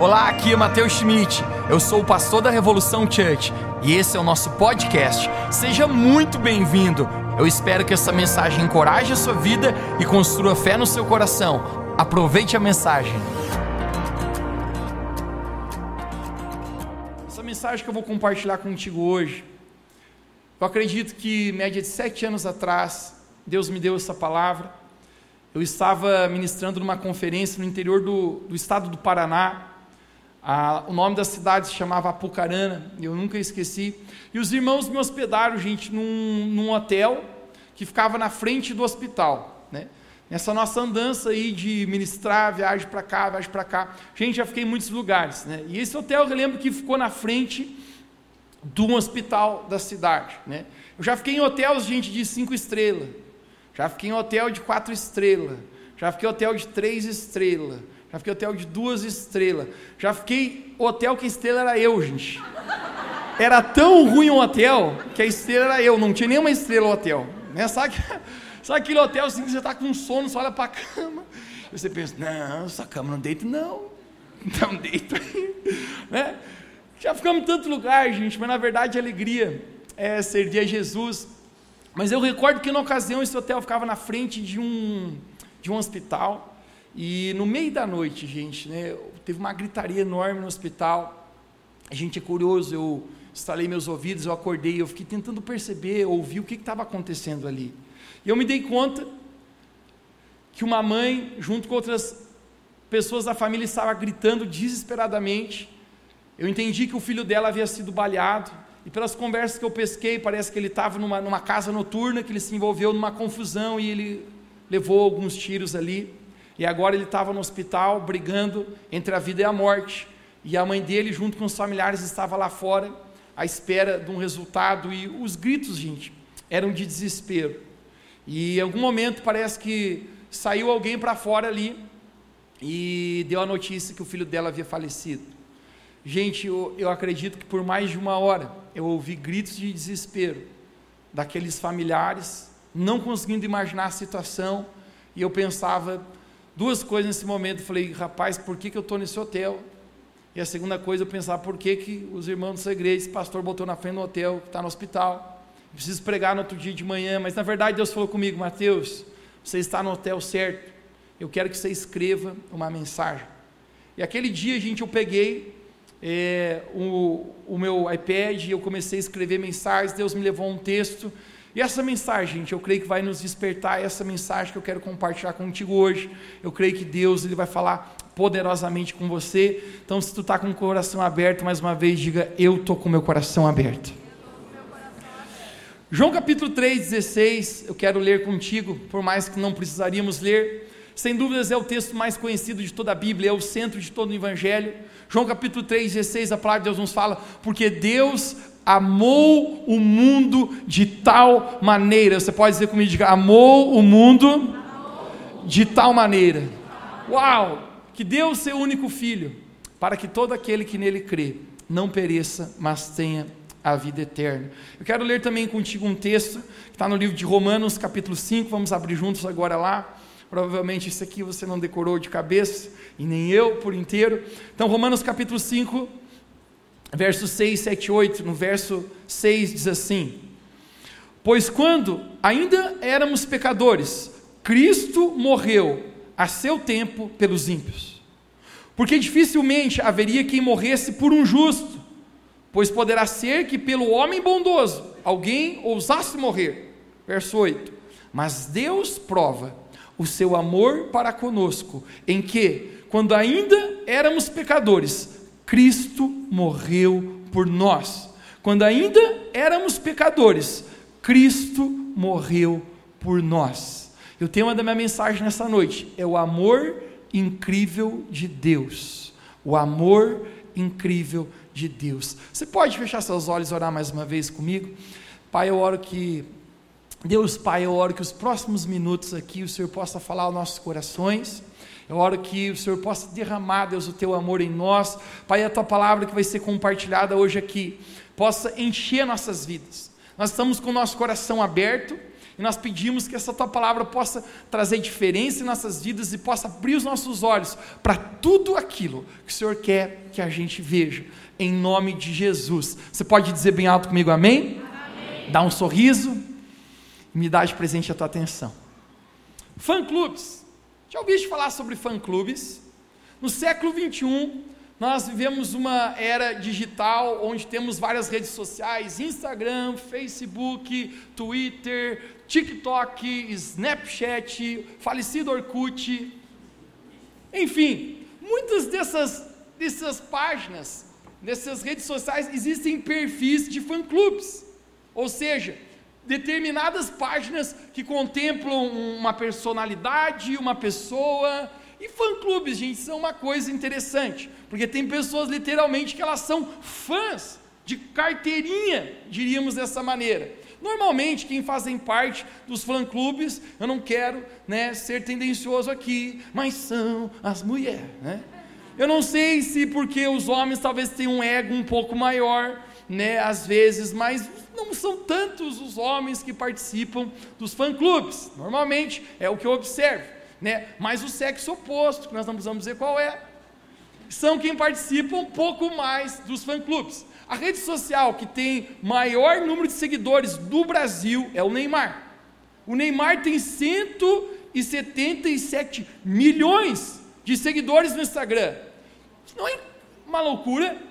Olá, aqui é Matheus Schmidt. Eu sou o pastor da Revolução Church e esse é o nosso podcast. Seja muito bem-vindo. Eu espero que essa mensagem encoraje a sua vida e construa fé no seu coração. Aproveite a mensagem. Essa mensagem que eu vou compartilhar contigo hoje, eu acredito que média de sete anos atrás, Deus me deu essa palavra. Eu estava ministrando numa conferência no interior do, do estado do Paraná o nome da cidade se chamava Apucarana, eu nunca esqueci. E os irmãos me hospedaram, gente, num, num hotel que ficava na frente do hospital. Né? Nessa nossa andança aí de ministrar, viagem para cá, viagem para cá. Gente, já fiquei em muitos lugares. Né? E esse hotel eu lembro que ficou na frente de um hospital da cidade. Né? Eu já fiquei em hotéis, gente, de cinco estrelas. Já fiquei em hotel de quatro estrelas. Já fiquei em hotel de três estrelas já fiquei hotel de duas estrelas. Já fiquei hotel que a estrela era eu, gente. Era tão ruim o hotel que a estrela era eu. Não tinha nenhuma estrela no hotel. Né? Sabe, sabe aquele hotel assim que você está com sono, você olha para a cama. E você pensa, não, essa cama não deita não. Não deita. Né? Já ficamos em tanto lugar, gente, mas na verdade a alegria é servir a Jesus. Mas eu recordo que na ocasião esse hotel ficava na frente de um, de um hospital. E no meio da noite, gente, né, teve uma gritaria enorme no hospital. A gente é curioso, eu instalei meus ouvidos, eu acordei, eu fiquei tentando perceber, ouvir o que estava acontecendo ali. E eu me dei conta que uma mãe, junto com outras pessoas da família, estava gritando desesperadamente. Eu entendi que o filho dela havia sido baleado. E pelas conversas que eu pesquei, parece que ele estava numa, numa casa noturna, que ele se envolveu numa confusão e ele levou alguns tiros ali. E agora ele estava no hospital brigando entre a vida e a morte. E a mãe dele, junto com os familiares, estava lá fora à espera de um resultado. E os gritos, gente, eram de desespero. E em algum momento parece que saiu alguém para fora ali e deu a notícia que o filho dela havia falecido. Gente, eu, eu acredito que por mais de uma hora eu ouvi gritos de desespero daqueles familiares, não conseguindo imaginar a situação, e eu pensava, duas coisas nesse momento. Falei, rapaz, por que, que eu estou nesse hotel? E a segunda coisa, eu pensava, por que, que os irmãos do segredo, esse pastor botou na frente do hotel, está no hospital? Preciso pregar no outro dia de manhã, mas na verdade Deus falou comigo, Mateus, você está no hotel certo, eu quero que você escreva uma mensagem. E aquele dia, gente, eu peguei é, o, o meu iPad, eu comecei a escrever mensagens, Deus me levou um texto, e essa mensagem, gente, eu creio que vai nos despertar essa mensagem que eu quero compartilhar contigo hoje. Eu creio que Deus ele vai falar poderosamente com você. Então, se tu está com o coração aberto, mais uma vez, diga: Eu estou com meu coração aberto. João capítulo 3, 16, eu quero ler contigo, por mais que não precisaríamos ler. Sem dúvidas é o texto mais conhecido de toda a Bíblia, é o centro de todo o Evangelho. João capítulo 3, 16, a palavra de Deus nos fala, porque Deus amou o mundo de tal maneira. Você pode dizer comigo, diga, amou o mundo de tal maneira. Uau! Que deu o seu único filho, para que todo aquele que nele crê não pereça, mas tenha a vida eterna. Eu quero ler também contigo um texto que está no livro de Romanos, capítulo 5. Vamos abrir juntos agora lá. Provavelmente isso aqui você não decorou de cabeça, e nem eu por inteiro. Então, Romanos capítulo 5, verso 6, 7, 8, no verso 6 diz assim: Pois quando ainda éramos pecadores, Cristo morreu a seu tempo pelos ímpios. Porque dificilmente haveria quem morresse por um justo, pois poderá ser que pelo homem bondoso alguém ousasse morrer. Verso 8: Mas Deus prova o seu amor para conosco, em que, quando ainda éramos pecadores, Cristo morreu por nós. Quando ainda éramos pecadores, Cristo morreu por nós. E o tema da minha mensagem nessa noite é o amor incrível de Deus. O amor incrível de Deus. Você pode fechar seus olhos e orar mais uma vez comigo? Pai, eu oro que Deus, Pai, eu oro que os próximos minutos aqui o Senhor possa falar aos nossos corações. Eu oro que o Senhor possa derramar, Deus, o teu amor em nós. Pai, a tua palavra que vai ser compartilhada hoje aqui, possa encher nossas vidas. Nós estamos com o nosso coração aberto, E nós pedimos que essa tua palavra possa trazer diferença em nossas vidas e possa abrir os nossos olhos para tudo aquilo que o Senhor quer que a gente veja. Em nome de Jesus. Você pode dizer bem alto comigo, amém? amém. Dá um sorriso e me dá de presente a tua atenção. Fã-clubes. Já ouviste falar sobre fã-clubes? No século 21, nós vivemos uma era digital onde temos várias redes sociais: Instagram, Facebook, Twitter, TikTok, Snapchat, falecido Orkut. Enfim, muitas dessas, dessas páginas, dessas redes sociais, existem perfis de fã-clubes. Ou seja, determinadas páginas que contemplam uma personalidade, uma pessoa, e fã-clubes, gente, são uma coisa interessante, porque tem pessoas literalmente que elas são fãs de carteirinha, diríamos dessa maneira. Normalmente, quem fazem parte dos fã-clubes, eu não quero né, ser tendencioso aqui, mas são as mulheres. Né? Eu não sei se porque os homens talvez tenham um ego um pouco maior, né, às vezes, mas não são tantos os homens que participam dos fã-clubes. Normalmente é o que eu observo né? Mas o sexo oposto, que nós não precisamos dizer qual é, são quem participa um pouco mais dos fã-clubes. A rede social que tem maior número de seguidores do Brasil é o Neymar. O Neymar tem 177 milhões de seguidores no Instagram. Isso não é uma loucura?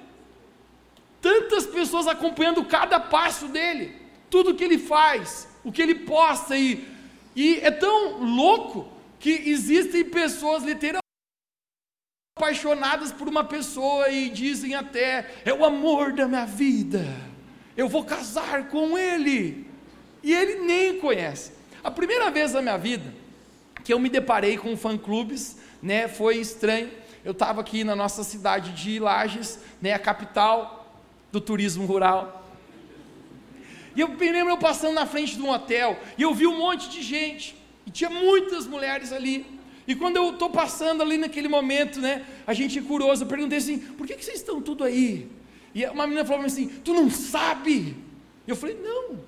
Tantas pessoas acompanhando cada passo dele, tudo que ele faz, o que ele posta e, e é tão louco que existem pessoas literalmente apaixonadas por uma pessoa e dizem até: é o amor da minha vida, eu vou casar com ele. E ele nem conhece. A primeira vez na minha vida que eu me deparei com fã-clubes, né, foi estranho. Eu estava aqui na nossa cidade de Lages, né, a capital do turismo rural. E eu me lembro eu passando na frente de um hotel e eu vi um monte de gente. E tinha muitas mulheres ali. E quando eu estou passando ali naquele momento, né, a gente é curioso, eu perguntei assim, por que, que vocês estão tudo aí? E uma menina falou assim, tu não sabe? Eu falei, não.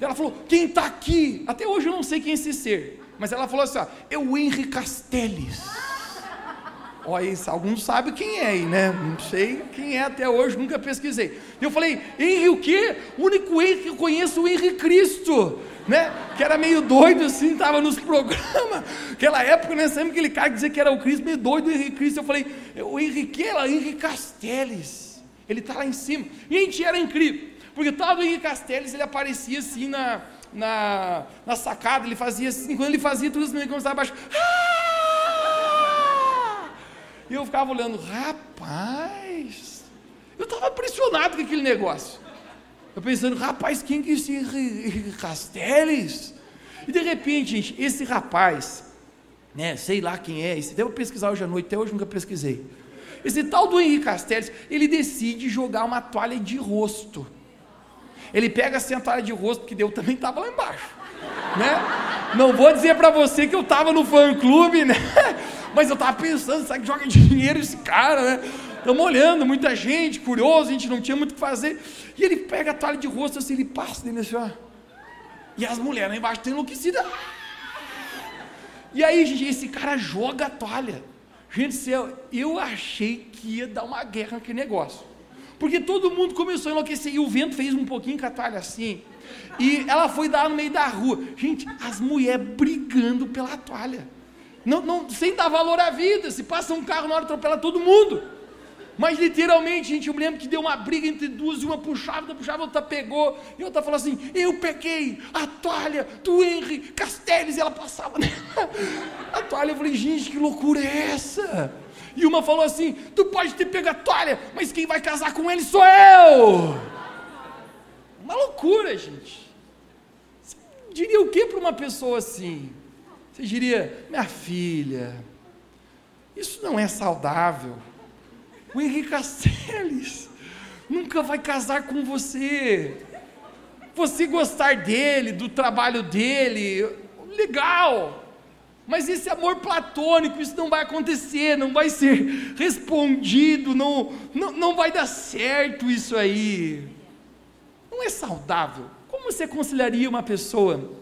Ela falou, quem está aqui? Até hoje eu não sei quem é esse ser. Mas ela falou assim, ó, é o Henri Castells. Olha, alguns sabem quem é aí, né? Não sei quem é até hoje, nunca pesquisei. E eu falei, Henri o quê? O único Henri que eu conheço é o Henri Cristo né? Que era meio doido assim, estava nos programas. Aquela época, né? Sempre aquele cara que dizia que era o Cristo, meio doido, o Henrique Cristo. Eu falei, o Henrique, ela, Henrique Castells. Ele está lá em cima. Gente, era incrível. Porque todo o Henrique Castells, ele aparecia assim na, na, na sacada, ele fazia assim, quando ele fazia, tudo assim, começava abaixo. Ah! E eu ficava olhando, rapaz, eu estava impressionado com aquele negócio. Eu pensando, rapaz, quem que é esse Castells? E de repente, gente, esse rapaz, né, sei lá quem é, esse, devo pesquisar hoje à noite, até hoje nunca pesquisei. Esse tal do Henrique Castells, ele decide jogar uma toalha de rosto. Ele pega assim a toalha de rosto, porque eu também estava lá embaixo. Né? Não vou dizer para você que eu estava no fã clube, né? Mas eu estava pensando, sabe que joga dinheiro esse cara, né? Estamos olhando, muita gente, curioso, a gente não tinha muito o que fazer. E ele pega a toalha de rosto assim, ele passa dele assim, ó. E as mulheres lá embaixo estão enlouquecidas. E aí, gente, esse cara joga a toalha. Gente céu, eu achei que ia dar uma guerra naquele negócio. Porque todo mundo começou a enlouquecer. E o vento fez um pouquinho com a toalha assim. E ela foi dar no meio da rua. Gente, as mulheres brigando pela toalha. Não, não, sem dar valor à vida. Se passa um carro na hora, atropela todo mundo. Mas literalmente, gente, eu me lembro que deu uma briga entre duas, e uma puxava, outra puxava, outra pegou, e outra falou assim: Eu peguei a toalha do Henry Castells, e ela passava nela. A toalha, eu falei: Gente, que loucura é essa? E uma falou assim: Tu pode ter pego a toalha, mas quem vai casar com ele sou eu. Uma loucura, gente. Você diria o que para uma pessoa assim? Você diria: Minha filha, isso não é saudável. O Henrique Castells nunca vai casar com você. Você gostar dele, do trabalho dele, legal. Mas esse amor platônico, isso não vai acontecer, não vai ser respondido, não, não, não vai dar certo isso aí. Não é saudável. Como você aconselharia uma pessoa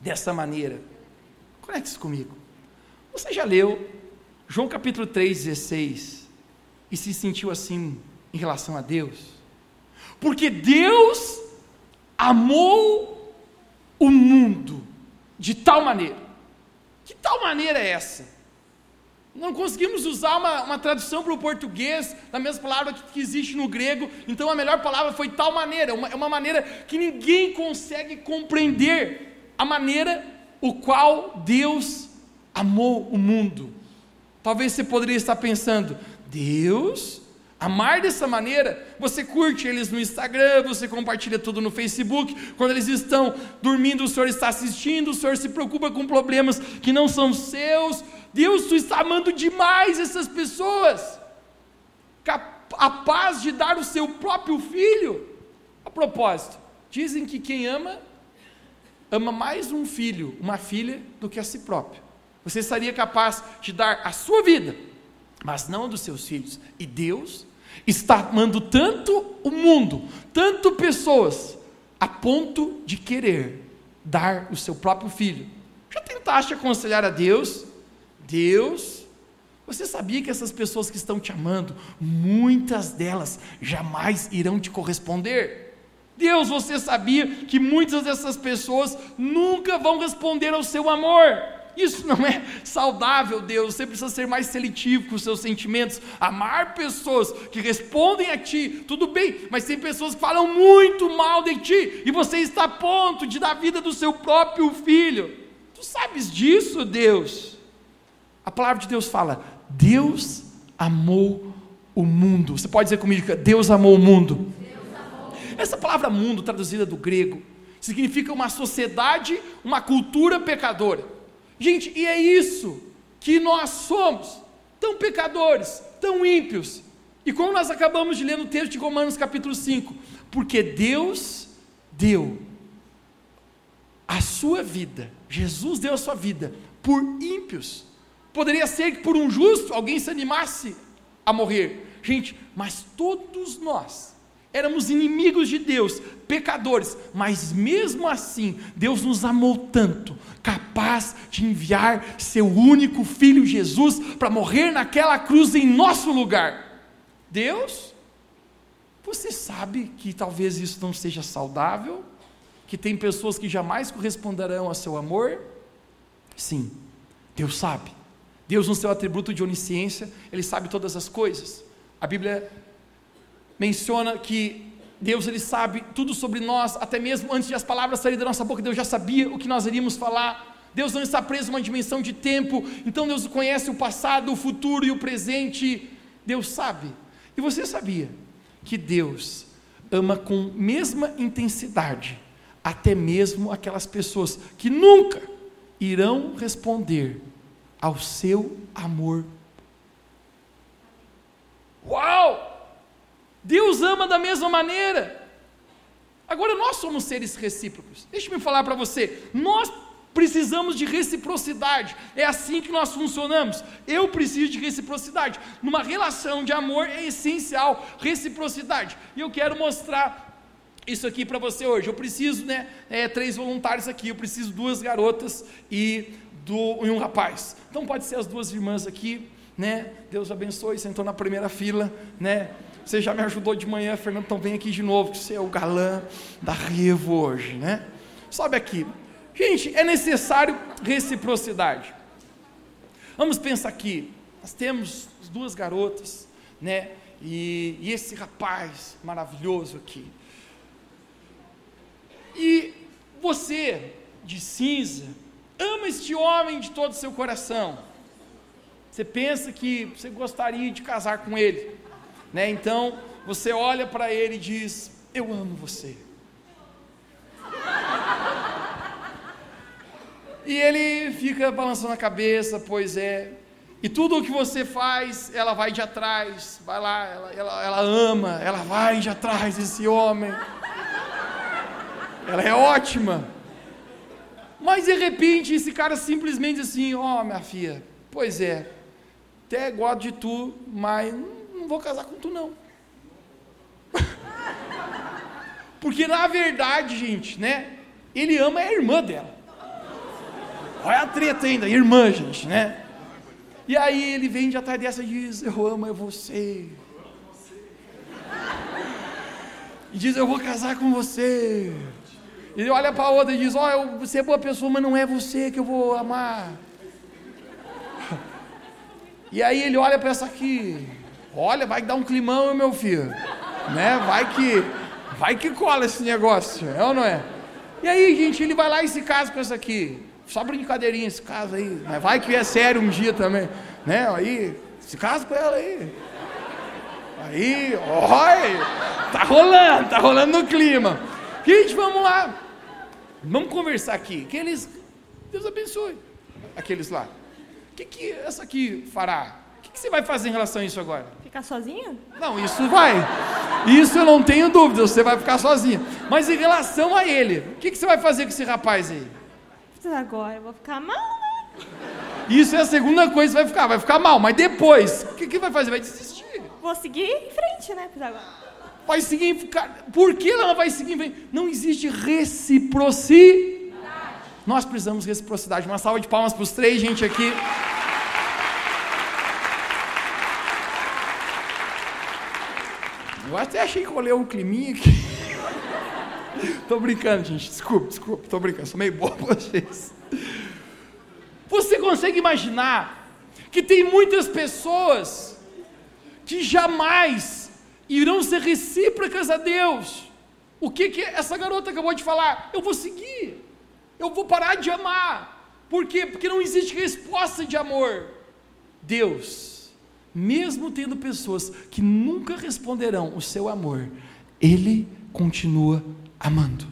dessa maneira. Conecte-se comigo. Você já leu João capítulo 3, 16 e se sentiu assim em relação a Deus? Porque Deus amou o mundo de tal maneira. Que tal maneira é essa? Não conseguimos usar uma, uma tradução para o português da mesma palavra que, que, existe no grego, então a melhor palavra foi tal maneira, uma, é uma maneira que ninguém consegue compreender a maneira o qual Deus amou o mundo. Talvez você poderia estar pensando, Deus amar dessa maneira, você curte eles no Instagram, você compartilha tudo no Facebook, quando eles estão dormindo, o Senhor está assistindo, o Senhor se preocupa com problemas que não são seus. Deus, tu está amando demais essas pessoas, capaz de dar o seu próprio filho. A propósito, dizem que quem ama, ama mais um filho, uma filha, do que a si próprio. Você estaria capaz de dar a sua vida, mas não dos seus filhos. E Deus está amando tanto o mundo, tanto pessoas, a ponto de querer dar o seu próprio filho. Já tentaste aconselhar a Deus? Deus, você sabia que essas pessoas que estão te amando, muitas delas jamais irão te corresponder? Deus, você sabia que muitas dessas pessoas nunca vão responder ao seu amor? Isso não é saudável, Deus. Você precisa ser mais seletivo com os seus sentimentos. Amar pessoas que respondem a ti, tudo bem, mas tem pessoas que falam muito mal de ti, e você está a ponto de dar a vida do seu próprio filho. Tu sabes disso, Deus? A palavra de Deus fala: Deus amou o mundo. Você pode dizer comigo: Deus amou o mundo. Essa palavra mundo, traduzida do grego, significa uma sociedade, uma cultura pecadora. Gente, e é isso que nós somos, tão pecadores, tão ímpios. E como nós acabamos de ler no texto de Romanos capítulo 5, porque Deus deu a sua vida, Jesus deu a sua vida por ímpios. Poderia ser que por um justo alguém se animasse a morrer. Gente, mas todos nós éramos inimigos de Deus, pecadores, mas mesmo assim, Deus nos amou tanto, capaz de enviar seu único filho Jesus para morrer naquela cruz em nosso lugar. Deus, você sabe que talvez isso não seja saudável, que tem pessoas que jamais corresponderão ao seu amor? Sim, Deus sabe. Deus, no seu atributo de onisciência, Ele sabe todas as coisas. A Bíblia menciona que Deus ele sabe tudo sobre nós, até mesmo antes de as palavras saírem da nossa boca, Deus já sabia o que nós iríamos falar. Deus não está preso a uma dimensão de tempo, então Deus conhece o passado, o futuro e o presente. Deus sabe. E você sabia que Deus ama com mesma intensidade até mesmo aquelas pessoas que nunca irão responder ao seu amor. Uau! Deus ama da mesma maneira. Agora nós somos seres recíprocos. Deixe-me falar para você, nós precisamos de reciprocidade. É assim que nós funcionamos. Eu preciso de reciprocidade. Numa relação de amor é essencial reciprocidade. E eu quero mostrar isso aqui para você hoje. Eu preciso, né, é, três voluntários aqui. Eu preciso duas garotas e, do, e um rapaz. Então pode ser as duas irmãs aqui, né? Deus abençoe. Sentou na primeira fila, né? Você já me ajudou de manhã, Fernando, então vem aqui de novo, que você é o galã da Revo hoje, né? Sobe aqui. Gente, é necessário reciprocidade. Vamos pensar aqui. Nós temos duas garotas, né? E, e esse rapaz maravilhoso aqui. E você, de cinza, ama este homem de todo o seu coração. Você pensa que você gostaria de casar com ele. Né? Então, você olha para ele e diz: Eu amo você. e ele fica balançando a cabeça, pois é. E tudo o que você faz, ela vai de atrás, vai lá, ela, ela, ela ama, ela vai de atrás desse homem. Ela é ótima. Mas de repente esse cara simplesmente assim, ó oh, minha filha, pois é, até gosto de tu, mas vou casar com tu não. Porque na verdade, gente, né? Ele ama a irmã dela. Olha a treta ainda, irmã, gente, né? E aí ele vem de atrás dessa e diz: Eu amo você. E diz: Eu vou casar com você. Ele olha para a outra e diz: Ó, oh, você é boa pessoa, mas não é você que eu vou amar. E aí ele olha para essa aqui. Olha, vai dar um climão, meu filho. Né? Vai que vai que cola esse negócio, é ou não é? E aí, gente, ele vai lá e se casa com essa aqui. Só brincadeirinha esse caso aí. Mas vai que é sério um dia também. Né? Aí, se casa com ela aí. Aí, oi, tá rolando, tá rolando no clima. Gente, vamos lá. Vamos conversar aqui. Aqueles, Deus abençoe. Aqueles lá. O que, que essa aqui fará? Que, você vai fazer em relação a isso agora? Ficar sozinha? Não, isso vai. Isso eu não tenho dúvida, você vai ficar sozinha. Mas em relação a ele, o que, que você vai fazer com esse rapaz aí? Agora eu vou ficar mal, né? Isso é a segunda coisa que vai ficar, vai ficar mal. Mas depois, o que, que vai fazer? Vai desistir. Vou seguir em frente, né, agora. Vai seguir em. Por que ela vai seguir em frente? Não existe reciprocidade. Nós precisamos de reciprocidade. Uma salva de palmas para os três, gente, aqui. Eu até achei que olhei um climinha aqui. tô brincando, gente. Desculpa, desculpa. Tô brincando. Sou meio pra vocês. Você consegue imaginar que tem muitas pessoas que jamais irão ser recíprocas a Deus? O que, que essa garota acabou de falar? Eu vou seguir. Eu vou parar de amar. Por quê? Porque não existe resposta de amor. Deus mesmo tendo pessoas que nunca responderão o seu amor, Ele continua amando.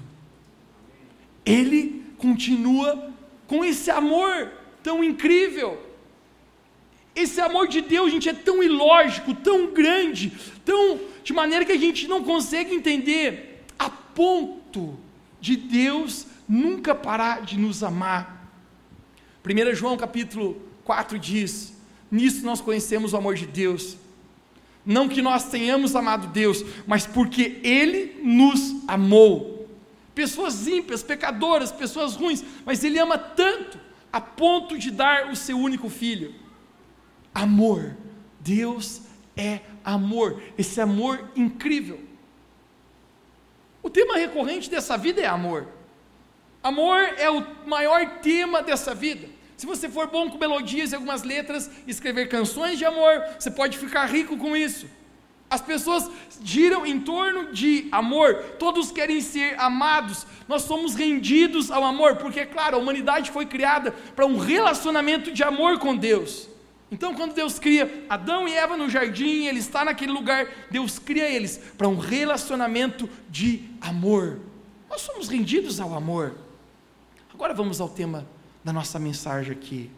Ele continua com esse amor tão incrível. Esse amor de Deus, gente, é tão ilógico, tão grande, tão de maneira que a gente não consegue entender, a ponto de Deus nunca parar de nos amar. 1 João capítulo 4 diz: Nisso nós conhecemos o amor de Deus. Não que nós tenhamos amado Deus, mas porque Ele nos amou. Pessoas ímpias, pecadoras, pessoas ruins, mas Ele ama tanto, a ponto de dar o seu único filho. Amor. Deus é amor. Esse amor incrível. O tema recorrente dessa vida é amor. Amor é o maior tema dessa vida. Se você for bom com melodias e algumas letras, escrever canções de amor, você pode ficar rico com isso. As pessoas giram em torno de amor, todos querem ser amados, nós somos rendidos ao amor, porque, é claro, a humanidade foi criada para um relacionamento de amor com Deus. Então, quando Deus cria Adão e Eva no jardim, ele está naquele lugar, Deus cria eles para um relacionamento de amor. Nós somos rendidos ao amor. Agora vamos ao tema da nossa mensagem aqui.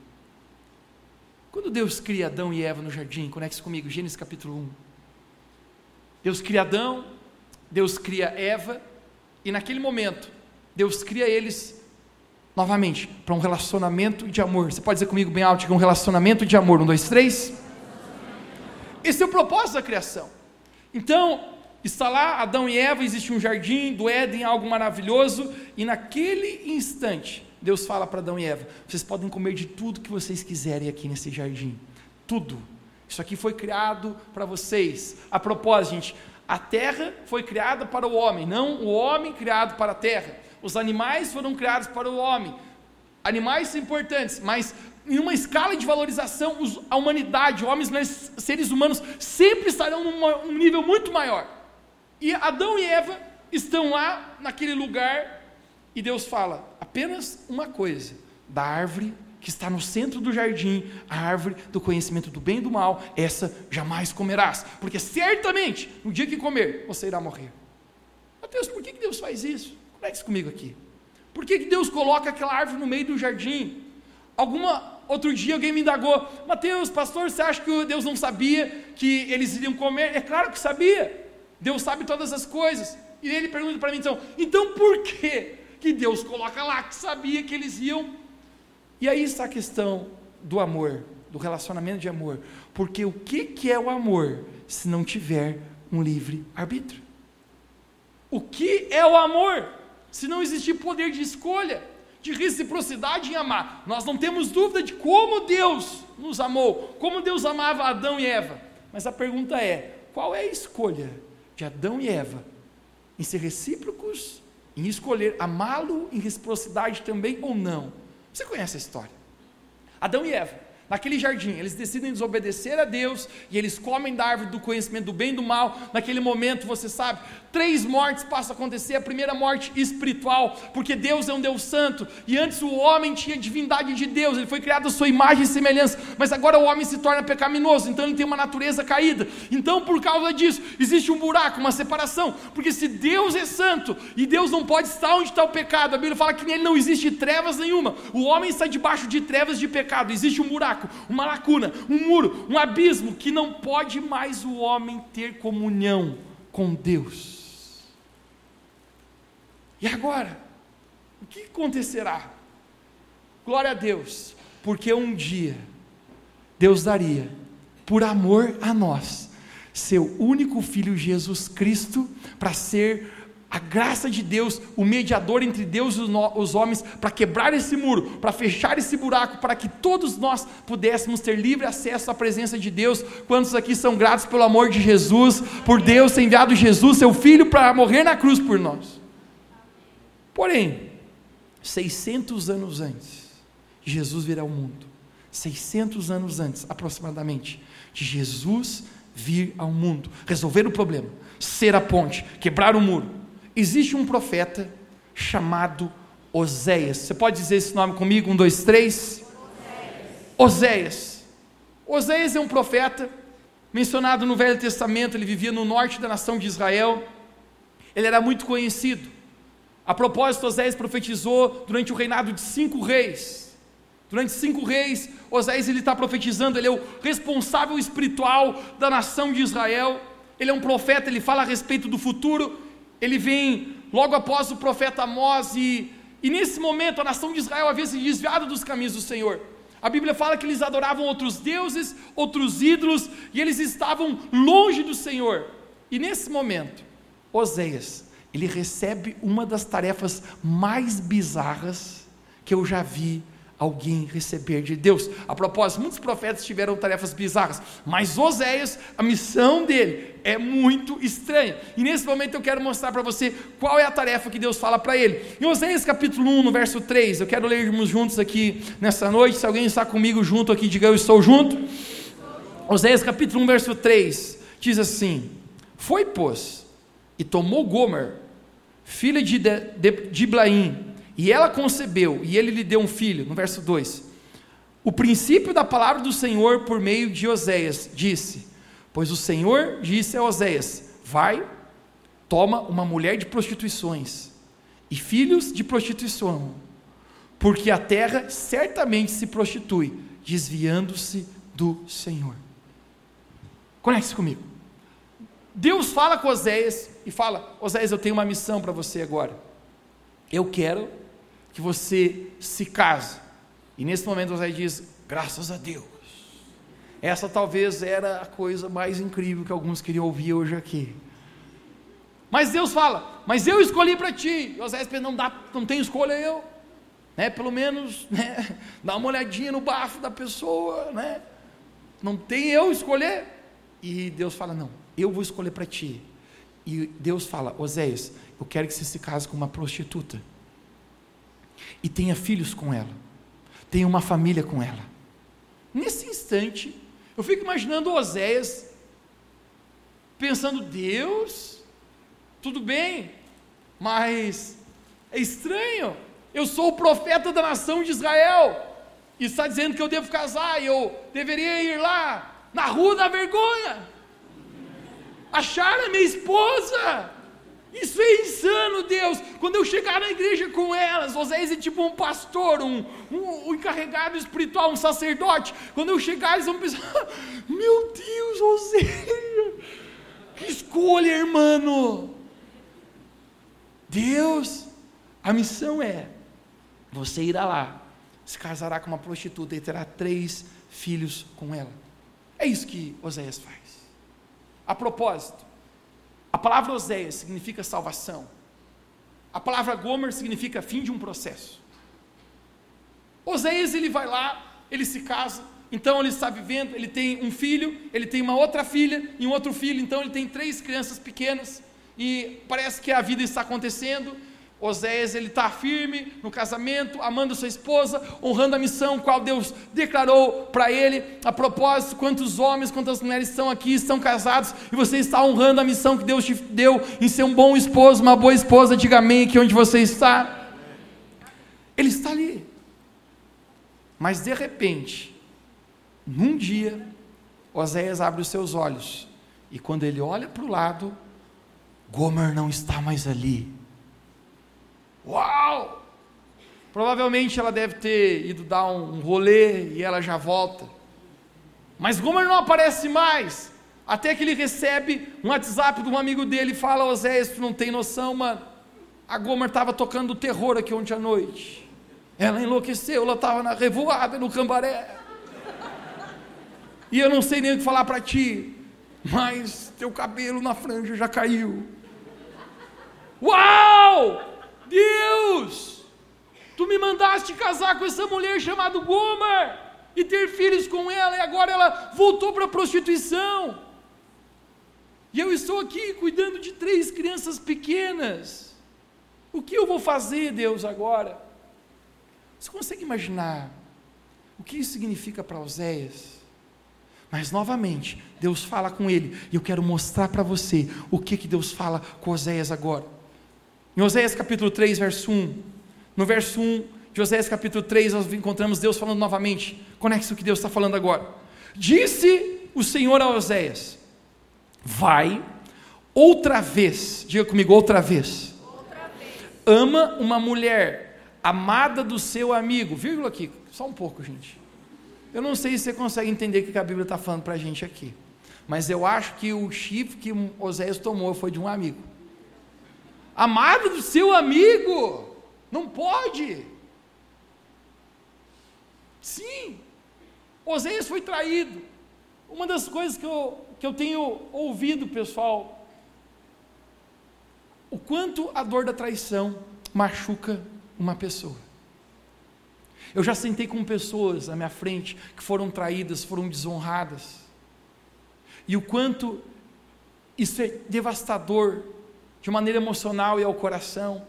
Quando Deus cria Adão e Eva no jardim, conecte comigo, Gênesis capítulo 1. Deus cria Adão, Deus cria Eva, e naquele momento, Deus cria eles novamente para um relacionamento de amor. Você pode dizer comigo bem alto que é um relacionamento de amor. Um, dois, três. Esse é o propósito da criação. Então, está lá Adão e Eva, existe um jardim do Éden, algo maravilhoso, e naquele instante, Deus fala para Adão e Eva: vocês podem comer de tudo que vocês quiserem aqui nesse jardim. Tudo. Isso aqui foi criado para vocês. A propósito, gente, a terra foi criada para o homem, não o homem criado para a terra. Os animais foram criados para o homem. Animais são importantes, mas em uma escala de valorização, a humanidade, homens, nós, seres humanos, sempre estarão num nível muito maior. E Adão e Eva estão lá naquele lugar e Deus fala apenas uma coisa: da árvore que está no centro do jardim, a árvore do conhecimento do bem e do mal, essa jamais comerás, porque certamente, no dia que comer, você irá morrer. Mateus, por que Deus faz isso? Conecte comigo aqui. Por que Deus coloca aquela árvore no meio do jardim? Alguma outro dia alguém me indagou, Mateus, pastor, você acha que Deus não sabia que eles iriam comer? É claro que sabia. Deus sabe todas as coisas. E ele pergunta para mim então, então por que que Deus coloca lá, que sabia que eles iam. E aí está a questão do amor, do relacionamento de amor. Porque o que, que é o amor se não tiver um livre arbítrio? O que é o amor se não existir poder de escolha? de reciprocidade em amar. Nós não temos dúvida de como Deus nos amou, como Deus amava Adão e Eva. Mas a pergunta é: qual é a escolha de Adão e Eva em ser recíprocos, em escolher amá-lo em reciprocidade também ou não? Você conhece a história? Adão e Eva Naquele jardim, eles decidem desobedecer a Deus e eles comem da árvore do conhecimento do bem e do mal. Naquele momento, você sabe, três mortes passam a acontecer. A primeira morte espiritual, porque Deus é um Deus santo e antes o homem tinha divindade de Deus, ele foi criado à sua imagem e semelhança, mas agora o homem se torna pecaminoso, então ele tem uma natureza caída. Então, por causa disso, existe um buraco, uma separação, porque se Deus é santo e Deus não pode estar onde está o pecado, a Bíblia fala que nele não existe trevas nenhuma. O homem está debaixo de trevas de pecado, existe um buraco buraco, uma lacuna, um muro, um abismo que não pode mais o homem ter comunhão com Deus. E agora? O que acontecerá? Glória a Deus, porque um dia Deus daria, por amor a nós, seu único filho Jesus Cristo, para ser a graça de Deus, o mediador entre Deus e os homens, para quebrar esse muro, para fechar esse buraco, para que todos nós pudéssemos ter livre acesso à presença de Deus. Quantos aqui são gratos pelo amor de Jesus, por Deus ter enviado Jesus, seu Filho, para morrer na cruz por nós? Porém, 600 anos antes Jesus vir ao mundo, 600 anos antes, aproximadamente, de Jesus vir ao mundo, resolver o problema, ser a ponte, quebrar o muro, existe um profeta chamado Oséias. Você pode dizer esse nome comigo? Um, dois, três. Oséias. Oséias é um profeta mencionado no Velho Testamento. Ele vivia no norte da nação de Israel. Ele era muito conhecido. A propósito, Oséias profetizou durante o reinado de cinco reis. Durante cinco reis, Oséias ele está profetizando. Ele é o responsável espiritual da nação de Israel. Ele é um profeta. Ele fala a respeito do futuro ele vem logo após o profeta Amós, e, e nesse momento a nação de Israel havia se desviado dos caminhos do Senhor. A Bíblia fala que eles adoravam outros deuses, outros ídolos, e eles estavam longe do Senhor. E nesse momento, Oséias, ele recebe uma das tarefas mais bizarras que eu já vi alguém receber de Deus. A propósito, muitos profetas tiveram tarefas bizarras, mas Oséias, a missão dele é muito estranha. E nesse momento eu quero mostrar para você qual é a tarefa que Deus fala para ele. Em Oséias capítulo 1, no verso 3, eu quero lermos juntos aqui nessa noite. Se alguém está comigo junto aqui, diga eu estou junto. Oséias capítulo 1, verso 3, diz assim: Foi, pois, e tomou Gomer, filha de, de, de, de Blaim, e ela concebeu, e ele lhe deu um filho, no verso 2. O princípio da palavra do Senhor por meio de Oséias disse: Pois o Senhor disse a Oséias: Vai, toma uma mulher de prostituições e filhos de prostituição, porque a terra certamente se prostitui, desviando-se do Senhor. Conecte-se comigo. Deus fala com Oséias e fala: Oséias, eu tenho uma missão para você agora. Eu quero que você se case. E nesse momento José diz: graças a Deus. Essa talvez era a coisa mais incrível que alguns queriam ouvir hoje aqui. Mas Deus fala: Mas eu escolhi para ti. José não dá, não tem escolha eu. Né? Pelo menos né? dá uma olhadinha no bafo da pessoa, né? Não tem eu escolher. E Deus fala: Não, eu vou escolher para ti. E Deus fala: Oséias, eu quero que você se case com uma prostituta e tenha filhos com ela, tenha uma família com ela. Nesse instante, eu fico imaginando Oséias pensando: Deus, tudo bem, mas é estranho. Eu sou o profeta da nação de Israel e está dizendo que eu devo casar e eu deveria ir lá na rua da vergonha, achar a minha esposa isso é insano, Deus. Quando eu chegar na igreja com elas, Oséias é tipo um pastor, um, um, um, encarregado espiritual, um sacerdote. Quando eu chegar, eles vão pensar: Meu Deus, Oséias, que escolha, irmão. Deus, a missão é: você irá lá, se casará com uma prostituta e terá três filhos com ela. É isso que Oséias faz. A propósito, a palavra Oséias significa salvação. A palavra Gomer significa fim de um processo. Oséias ele vai lá, ele se casa, então ele está vivendo, ele tem um filho, ele tem uma outra filha e um outro filho, então ele tem três crianças pequenas e parece que a vida está acontecendo. Oséias ele está firme no casamento, amando sua esposa, honrando a missão qual Deus declarou para ele. A propósito, quantos homens, quantas mulheres estão aqui, estão casados e você está honrando a missão que Deus te deu em ser um bom esposo, uma boa esposa. Diga amém aqui onde você está. Ele está ali, mas de repente, num dia, Oséias abre os seus olhos e quando ele olha para o lado, Gomer não está mais ali. Uau! Provavelmente ela deve ter ido dar um rolê e ela já volta. Mas Gomer não aparece mais. Até que ele recebe um WhatsApp de um amigo dele e fala: Oséias, tu não tem noção, mano. A Gomer estava tocando terror aqui ontem à noite. Ela enlouqueceu, ela estava na revoada, no cambaré. E eu não sei nem o que falar para ti, mas teu cabelo na franja já caiu. Uau! Deus! Tu me mandaste casar com essa mulher chamada Gomer e ter filhos com ela, e agora ela voltou para a prostituição. E eu estou aqui cuidando de três crianças pequenas. O que eu vou fazer, Deus, agora? Você consegue imaginar o que isso significa para Oséias? Mas novamente, Deus fala com ele, e eu quero mostrar para você o que, que Deus fala com Oséias agora. Em Oséias capítulo 3, verso 1, no verso 1 de Oséias capítulo 3, nós encontramos Deus falando novamente, conecta o que Deus está falando agora. Disse o Senhor a Oséias: Vai outra vez, diga comigo, outra vez. Outra vez. Ama uma mulher amada do seu amigo, vírgula aqui, só um pouco, gente. Eu não sei se você consegue entender o que a Bíblia está falando para a gente aqui, mas eu acho que o chifre que Oséias tomou foi de um amigo amado do seu amigo. Não pode. Sim, Oséias foi traído. Uma das coisas que eu, que eu tenho ouvido, pessoal, o quanto a dor da traição machuca uma pessoa. Eu já sentei com pessoas à minha frente que foram traídas, foram desonradas. E o quanto isso é devastador de maneira emocional e ao coração.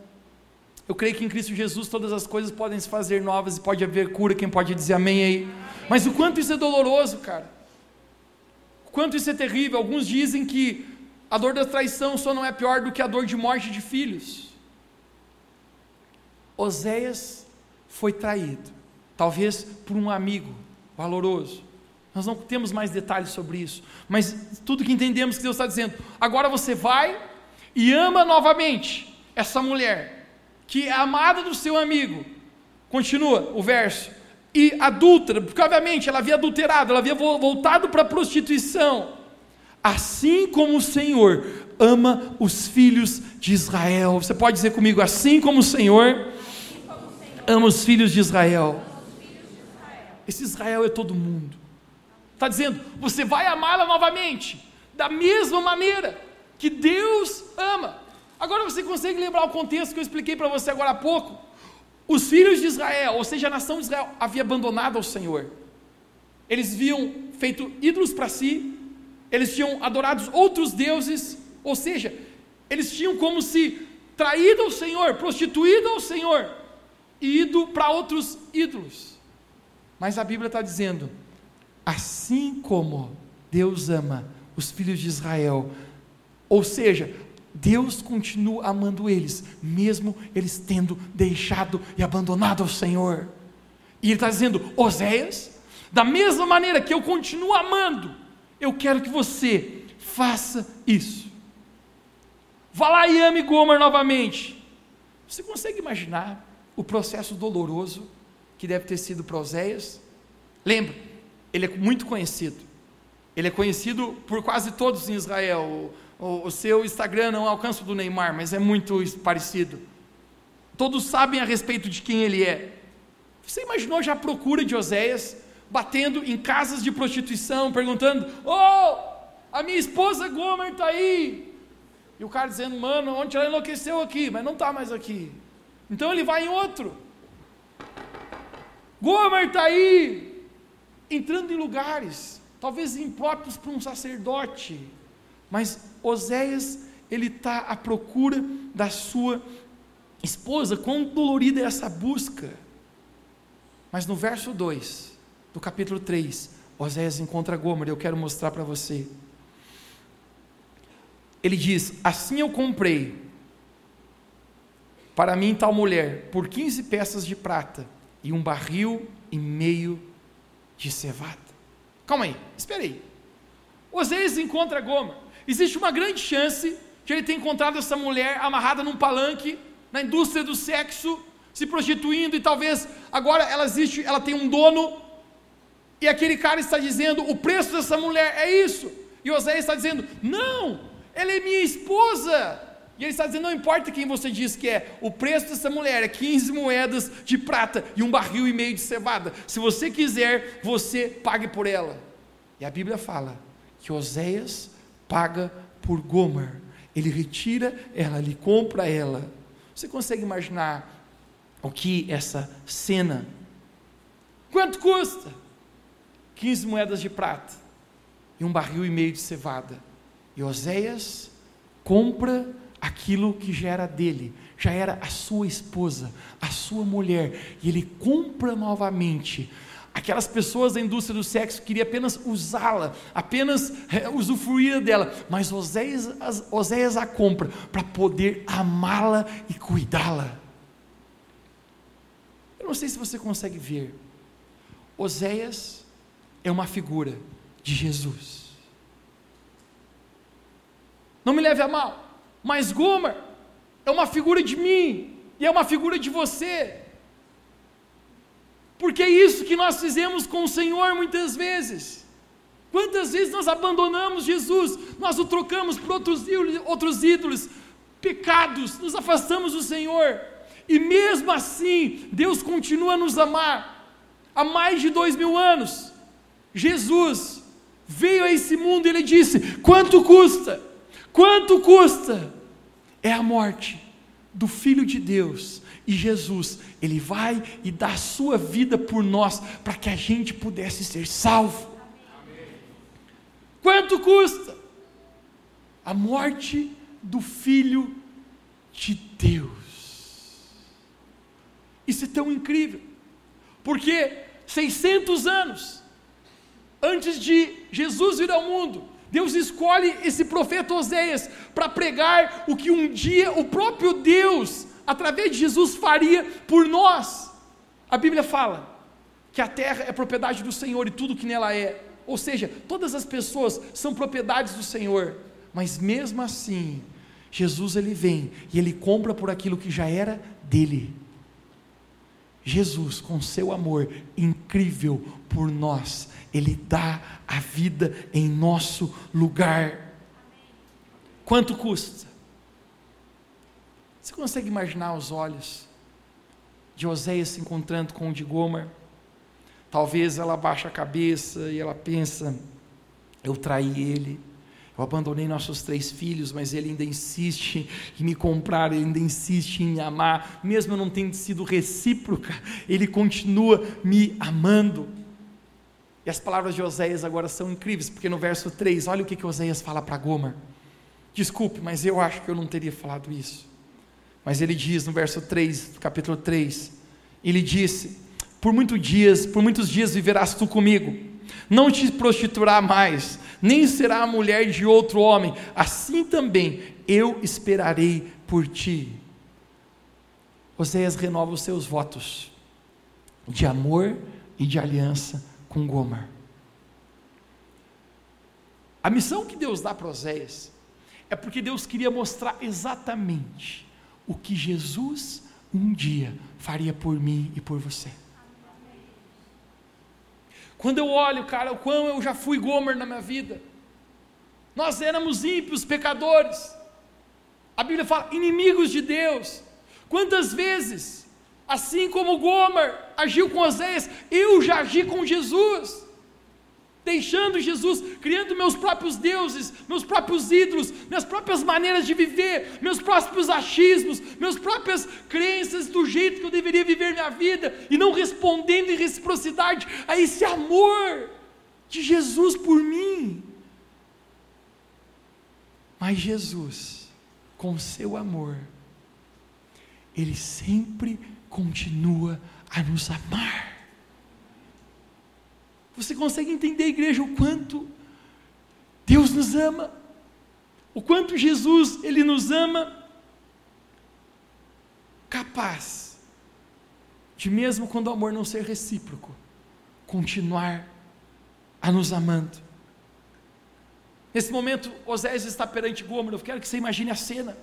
Eu creio que em Cristo Jesus todas as coisas podem se fazer novas e pode haver cura. Quem pode dizer amém aí? Mas o quanto isso é doloroso, cara. O quanto isso é terrível. Alguns dizem que a dor da traição só não é pior do que a dor de morte de filhos. Oséias foi traído, talvez por um amigo valoroso. Nós não temos mais detalhes sobre isso, mas tudo que entendemos que Deus está dizendo, agora você vai e ama novamente essa mulher, que é amada do seu amigo. Continua o verso. E adúltera, porque obviamente ela havia adulterado, ela havia voltado para a prostituição. Assim como o Senhor ama os filhos de Israel. Você pode dizer comigo, assim como o Senhor ama os filhos de Israel. Esse Israel é todo mundo. Está dizendo, você vai amá-la novamente, da mesma maneira que Deus ama. Agora você consegue lembrar o contexto que eu expliquei para você agora há pouco? Os filhos de Israel, ou seja, a nação de Israel, havia abandonado ao Senhor. Eles viam feito ídolos para si, eles tinham adorado outros deuses, ou seja, eles tinham como se traído ao Senhor, prostituído ao Senhor, e ido para outros ídolos. Mas a Bíblia está dizendo: assim como Deus ama os filhos de Israel, ou seja, Deus continua amando eles, mesmo eles tendo deixado e abandonado o Senhor. E Ele está dizendo, Oséias, da mesma maneira que eu continuo amando, eu quero que você faça isso. Vá lá e ame Gomer novamente. Você consegue imaginar o processo doloroso que deve ter sido para Oséias? Lembra, ele é muito conhecido. Ele é conhecido por quase todos em Israel o, o seu Instagram não alcança o do Neymar, mas é muito parecido. Todos sabem a respeito de quem ele é. Você imaginou já a procura de Oséias, batendo em casas de prostituição, perguntando: Oh, a minha esposa Gomer está aí. E o cara dizendo: Mano, onde ela enlouqueceu aqui, mas não está mais aqui. Então ele vai em outro. Gomer está aí, entrando em lugares, talvez impróprios para um sacerdote, mas Oséias, ele está à procura da sua esposa, quão dolorida é essa busca. Mas no verso 2 do capítulo 3, Oséias encontra Gomer, eu quero mostrar para você. Ele diz: Assim eu comprei para mim tal mulher por 15 peças de prata e um barril e meio de cevada. Calma aí, espera aí. Oséias encontra Gomer. Existe uma grande chance de ele ter encontrado essa mulher amarrada num palanque, na indústria do sexo, se prostituindo e talvez agora ela existe, ela tem um dono e aquele cara está dizendo: o preço dessa mulher é isso. E Oséias está dizendo: não, ela é minha esposa. E ele está dizendo: não importa quem você diz que é, o preço dessa mulher é 15 moedas de prata e um barril e meio de cevada. Se você quiser, você pague por ela. E a Bíblia fala que Oséias paga por Gomer. Ele retira ela, ele compra ela. Você consegue imaginar o que essa cena? Quanto custa? 15 moedas de prata e um barril e meio de cevada. E Oséias compra aquilo que já era dele, já era a sua esposa, a sua mulher, e ele compra novamente. Aquelas pessoas da indústria do sexo queriam apenas usá-la, apenas é, usufruir dela, mas Oséias, Oséias a compra para poder amá-la e cuidá-la. Eu não sei se você consegue ver. Oséias é uma figura de Jesus. Não me leve a mal, mas Gomer é uma figura de mim e é uma figura de você. Porque é isso que nós fizemos com o Senhor muitas vezes. Quantas vezes nós abandonamos Jesus, nós o trocamos por outros ídolos, outros ídolos, pecados, nos afastamos do Senhor, e mesmo assim, Deus continua a nos amar, há mais de dois mil anos, Jesus veio a esse mundo e ele disse: quanto custa? Quanto custa? É a morte do Filho de Deus. E Jesus, ele vai e dá a sua vida por nós, para que a gente pudesse ser salvo. Amém. Quanto custa? A morte do Filho de Deus. Isso é tão incrível, porque 600 anos antes de Jesus vir ao mundo, Deus escolhe esse profeta Oséias para pregar o que um dia o próprio Deus, através de Jesus, faria por nós. A Bíblia fala que a terra é propriedade do Senhor e tudo que nela é. Ou seja, todas as pessoas são propriedades do Senhor, mas mesmo assim, Jesus ele vem e ele compra por aquilo que já era dele. Jesus, com seu amor incrível por nós, ele dá a vida em nosso lugar. Quanto custa? Você consegue imaginar os olhos de Oséias se encontrando com o de Gomer? Talvez ela baixe a cabeça e ela pensa: eu traí ele, eu abandonei nossos três filhos, mas ele ainda insiste em me comprar, ele ainda insiste em me amar, mesmo eu não tendo sido recíproca, ele continua me amando. E as palavras de Oséias agora são incríveis, porque no verso 3, olha o que, que Oséias fala para Gomer. Desculpe, mas eu acho que eu não teria falado isso. Mas ele diz no verso 3, do capítulo 3, ele disse: Por muitos dias, por muitos dias viverás tu comigo, não te prostituirá mais, nem será a mulher de outro homem, assim também eu esperarei por ti. Oséias renova os seus votos de amor e de aliança com Gomer. A missão que Deus dá para Oséias é porque Deus queria mostrar exatamente o que Jesus um dia faria por mim e por você. Quando eu olho, cara, o quão eu já fui Gomer na minha vida. Nós éramos ímpios, pecadores. A Bíblia fala inimigos de Deus. Quantas vezes, assim como Gomer agiu com Oséias, eu já agi com Jesus. Deixando Jesus, criando meus próprios deuses, meus próprios ídolos, minhas próprias maneiras de viver, meus próprios achismos, minhas próprias crenças do jeito que eu deveria viver minha vida, e não respondendo em reciprocidade a esse amor de Jesus por mim. Mas Jesus, com seu amor, Ele sempre continua a nos amar. Você consegue entender, igreja, o quanto Deus nos ama? O quanto Jesus, Ele nos ama? Capaz de, mesmo quando o amor não ser recíproco, continuar a nos amando. Nesse momento, Osés está perante Gomer. Eu quero que você imagine a cena.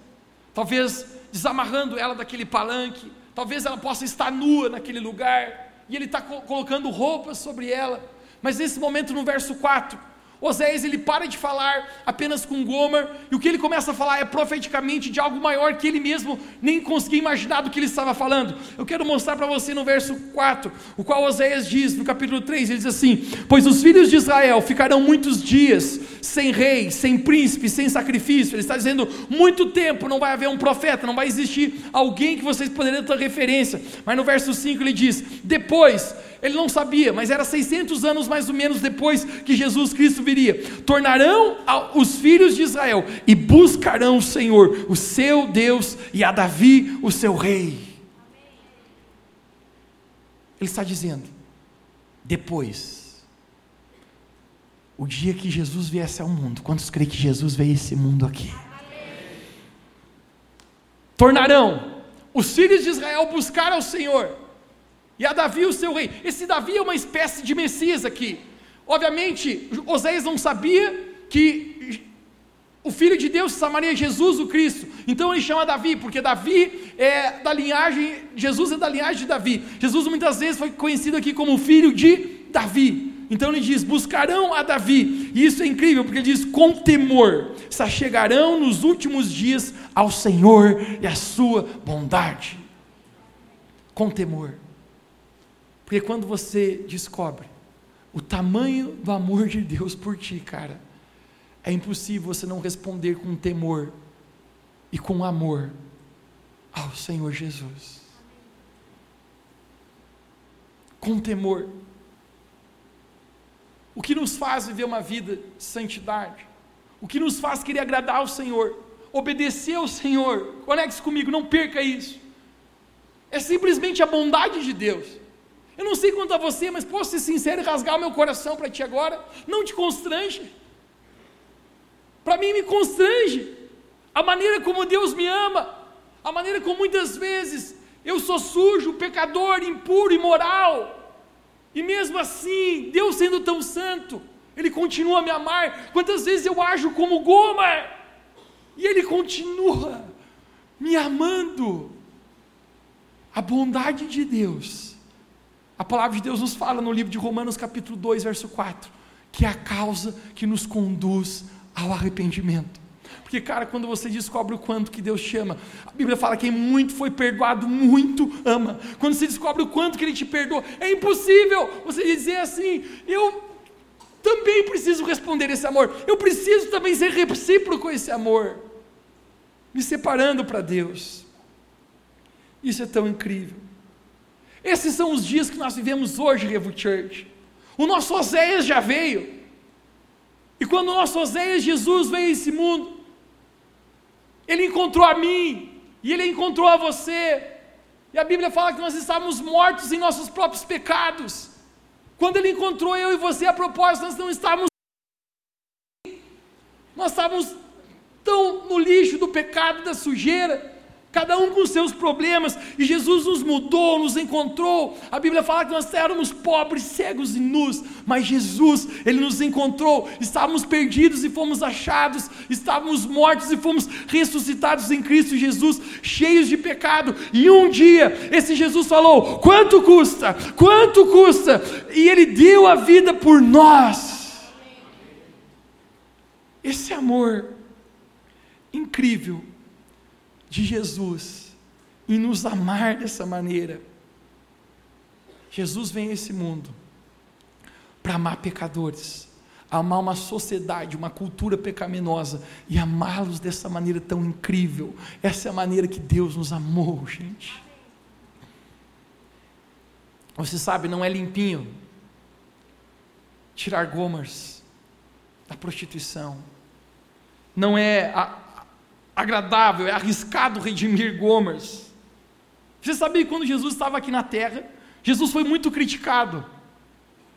Talvez desamarrando ela daquele palanque. Talvez ela possa estar nua naquele lugar. E ele está colocando roupas sobre ela. Mas nesse momento, no verso 4, Oséias ele para de falar apenas com Gomer, e o que ele começa a falar é profeticamente de algo maior que ele mesmo nem conseguia imaginar do que ele estava falando. Eu quero mostrar para você no verso 4, o qual Oséias diz no capítulo 3, ele diz assim: Pois os filhos de Israel ficarão muitos dias sem rei, sem príncipe, sem sacrifício. Ele está dizendo: muito tempo não vai haver um profeta, não vai existir alguém que vocês poderiam ter referência. Mas no verso 5 ele diz: Depois ele não sabia, mas era 600 anos mais ou menos depois que Jesus Cristo viria. Tornarão os filhos de Israel e buscarão o Senhor, o seu Deus, e a Davi, o seu rei. Ele está dizendo: depois, o dia que Jesus viesse ao mundo, quantos creem que Jesus veio a esse mundo aqui? Tornarão os filhos de Israel buscar ao Senhor e a Davi o seu rei. Esse Davi é uma espécie de Messias aqui. Obviamente, Oséias não sabia que o Filho de Deus se chamaria Jesus o Cristo. Então ele chama Davi, porque Davi é da linhagem, Jesus é da linhagem de Davi. Jesus muitas vezes foi conhecido aqui como filho de Davi. Então ele diz: buscarão a Davi. E isso é incrível, porque ele diz: com temor, se chegarão nos últimos dias ao Senhor e à sua bondade. Com temor. Porque quando você descobre o tamanho do amor de Deus por ti, cara, é impossível você não responder com temor e com amor ao Senhor Jesus. Com temor. O que nos faz viver uma vida de santidade? O que nos faz querer agradar ao Senhor? Obedecer ao Senhor? Conecte-se comigo, não perca isso. É simplesmente a bondade de Deus. Eu não sei quanto a você, mas posso ser sincero e rasgar o meu coração para ti agora? Não te constrange. Para mim me constrange a maneira como Deus me ama, a maneira como muitas vezes eu sou sujo, pecador, impuro, imoral. E mesmo assim, Deus sendo tão santo, Ele continua a me amar. Quantas vezes eu ajo como goma e Ele continua me amando. A bondade de Deus a palavra de Deus nos fala no livro de Romanos, capítulo 2, verso 4, que é a causa que nos conduz ao arrependimento. Porque, cara, quando você descobre o quanto que Deus chama, a Bíblia fala que quem muito foi perdoado, muito ama. Quando você descobre o quanto que Ele te perdoa, é impossível você dizer assim: eu também preciso responder esse amor, eu preciso também ser recíproco esse amor, me separando para Deus. Isso é tão incrível. Esses são os dias que nós vivemos hoje, Revo Church. O nosso Oséias já veio. E quando o nosso Oséias Jesus veio a esse mundo, ele encontrou a mim, e ele encontrou a você. E a Bíblia fala que nós estávamos mortos em nossos próprios pecados. Quando ele encontrou eu e você, a propósito, nós não estávamos. Nós estávamos tão no lixo do pecado, da sujeira cada um com seus problemas, e Jesus nos mudou, nos encontrou. A Bíblia fala que nós éramos pobres, cegos e nus, mas Jesus, Ele nos encontrou. Estávamos perdidos e fomos achados, estávamos mortos e fomos ressuscitados em Cristo Jesus, cheios de pecado. E um dia, esse Jesus falou: Quanto custa? Quanto custa? E Ele deu a vida por nós. Esse amor incrível de Jesus e nos amar dessa maneira. Jesus vem a esse mundo para amar pecadores, amar uma sociedade, uma cultura pecaminosa e amá-los dessa maneira tão incrível. Essa é a maneira que Deus nos amou, gente. Você sabe, não é limpinho tirar gomers da prostituição. Não é agradável, é arriscado redimir gomers. Você sabia que quando Jesus estava aqui na terra, Jesus foi muito criticado.